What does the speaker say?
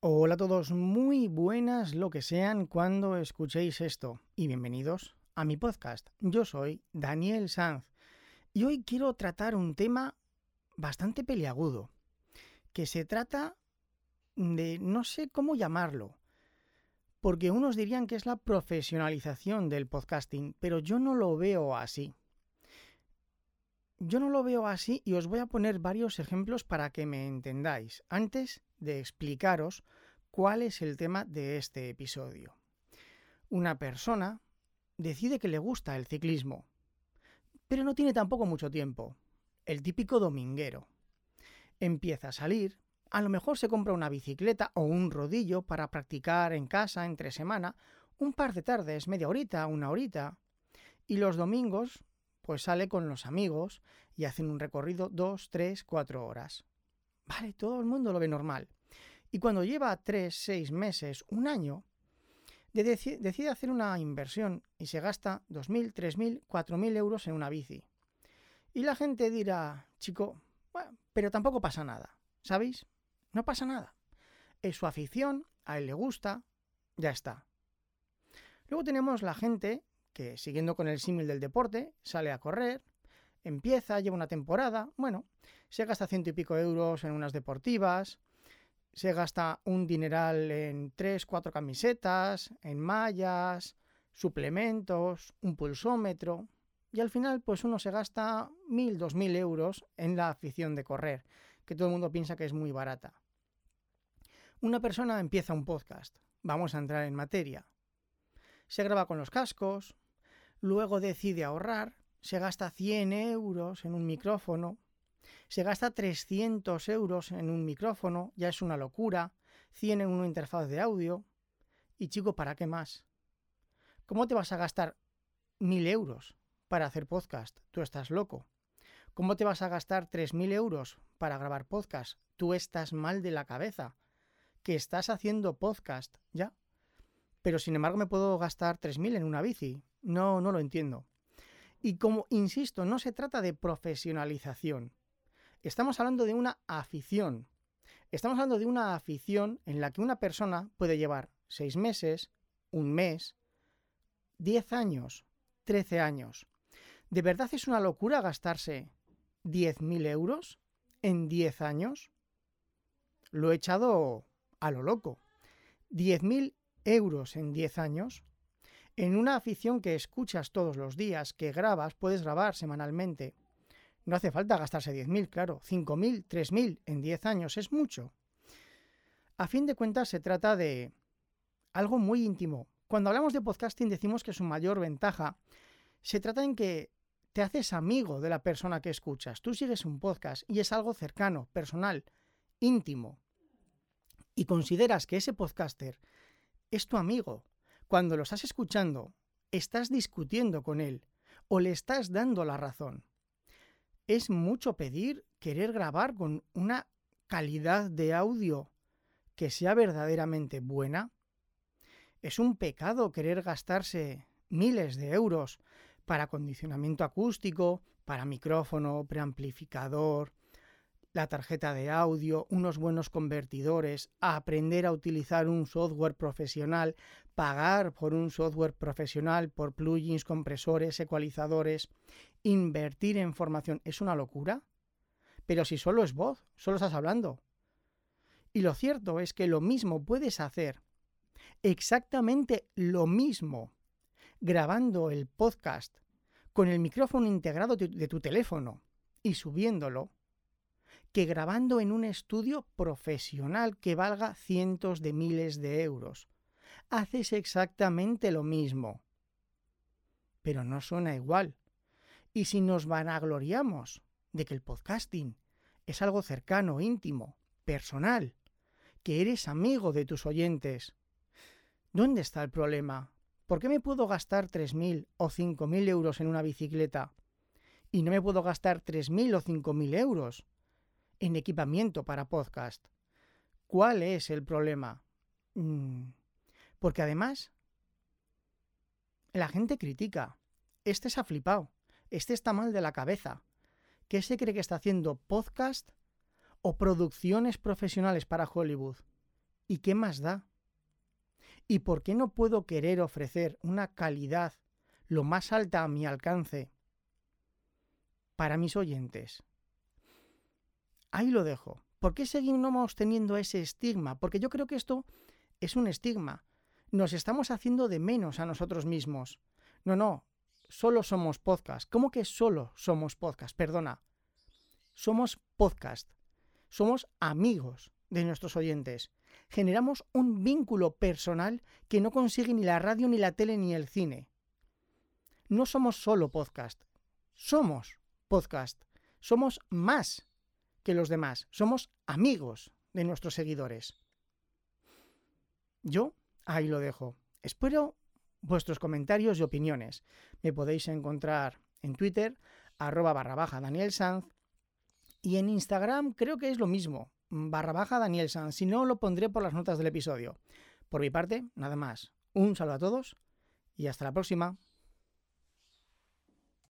Hola a todos, muy buenas lo que sean cuando escuchéis esto y bienvenidos a mi podcast. Yo soy Daniel Sanz y hoy quiero tratar un tema bastante peliagudo, que se trata de no sé cómo llamarlo, porque unos dirían que es la profesionalización del podcasting, pero yo no lo veo así. Yo no lo veo así y os voy a poner varios ejemplos para que me entendáis, antes de explicaros cuál es el tema de este episodio. Una persona decide que le gusta el ciclismo, pero no tiene tampoco mucho tiempo. El típico dominguero. Empieza a salir, a lo mejor se compra una bicicleta o un rodillo para practicar en casa entre semana, un par de tardes, media horita, una horita, y los domingos pues sale con los amigos y hacen un recorrido dos, tres, cuatro horas. Vale, todo el mundo lo ve normal. Y cuando lleva tres, seis meses, un año, decide hacer una inversión y se gasta 2.000, 3.000, 4.000 euros en una bici. Y la gente dirá, chico, bueno, pero tampoco pasa nada, ¿sabéis? No pasa nada. Es su afición, a él le gusta, ya está. Luego tenemos la gente que siguiendo con el símil del deporte, sale a correr, empieza, lleva una temporada, bueno, se gasta ciento y pico euros en unas deportivas, se gasta un dineral en tres, cuatro camisetas, en mallas, suplementos, un pulsómetro, y al final pues uno se gasta mil, dos mil euros en la afición de correr, que todo el mundo piensa que es muy barata. Una persona empieza un podcast, vamos a entrar en materia. Se graba con los cascos, luego decide ahorrar, se gasta 100 euros en un micrófono, se gasta 300 euros en un micrófono, ya es una locura, 100 en una interfaz de audio, y chico, ¿para qué más? ¿Cómo te vas a gastar 1000 euros para hacer podcast? Tú estás loco. ¿Cómo te vas a gastar 3.000 euros para grabar podcast? Tú estás mal de la cabeza. Que estás haciendo podcast, ya. Pero sin embargo me puedo gastar 3.000 en una bici. No, no lo entiendo. Y como insisto, no se trata de profesionalización. Estamos hablando de una afición. Estamos hablando de una afición en la que una persona puede llevar seis meses, un mes, diez años, trece años. ¿De verdad es una locura gastarse diez mil euros en diez años? Lo he echado a lo loco. Diez mil euros en diez años en una afición que escuchas todos los días, que grabas, puedes grabar semanalmente. No hace falta gastarse 10.000, claro, 5.000, 3.000 en 10 años es mucho. A fin de cuentas se trata de algo muy íntimo. Cuando hablamos de podcasting decimos que su mayor ventaja se trata en que te haces amigo de la persona que escuchas. Tú sigues un podcast y es algo cercano, personal, íntimo. Y consideras que ese podcaster es tu amigo, cuando lo estás escuchando, estás discutiendo con él o le estás dando la razón. Es mucho pedir querer grabar con una calidad de audio que sea verdaderamente buena. Es un pecado querer gastarse miles de euros para acondicionamiento acústico, para micrófono, preamplificador, la tarjeta de audio, unos buenos convertidores, aprender a utilizar un software profesional, pagar por un software profesional, por plugins, compresores, ecualizadores, invertir en formación, ¿es una locura? Pero si solo es voz, solo estás hablando. Y lo cierto es que lo mismo puedes hacer, exactamente lo mismo, grabando el podcast con el micrófono integrado de tu teléfono y subiéndolo que grabando en un estudio profesional que valga cientos de miles de euros. Haces exactamente lo mismo. Pero no suena igual. Y si nos vanagloriamos de que el podcasting es algo cercano, íntimo, personal, que eres amigo de tus oyentes, ¿dónde está el problema? ¿Por qué me puedo gastar 3.000 o 5.000 euros en una bicicleta y no me puedo gastar 3.000 o 5.000 euros en equipamiento para podcast. ¿Cuál es el problema? Mm, porque además, la gente critica. Este se ha flipado. Este está mal de la cabeza. ¿Qué se cree que está haciendo podcast o producciones profesionales para Hollywood? ¿Y qué más da? ¿Y por qué no puedo querer ofrecer una calidad lo más alta a mi alcance para mis oyentes? Ahí lo dejo. ¿Por qué seguimos teniendo ese estigma? Porque yo creo que esto es un estigma. Nos estamos haciendo de menos a nosotros mismos. No, no, solo somos podcast. ¿Cómo que solo somos podcast? Perdona. Somos podcast. Somos amigos de nuestros oyentes. Generamos un vínculo personal que no consigue ni la radio, ni la tele, ni el cine. No somos solo podcast. Somos podcast. Somos más que los demás. Somos amigos de nuestros seguidores. Yo ahí lo dejo. Espero vuestros comentarios y opiniones. Me podéis encontrar en Twitter, arroba barra baja Daniel Sanz, y en Instagram creo que es lo mismo, barra baja Daniel Sanz. Si no, lo pondré por las notas del episodio. Por mi parte, nada más. Un saludo a todos y hasta la próxima.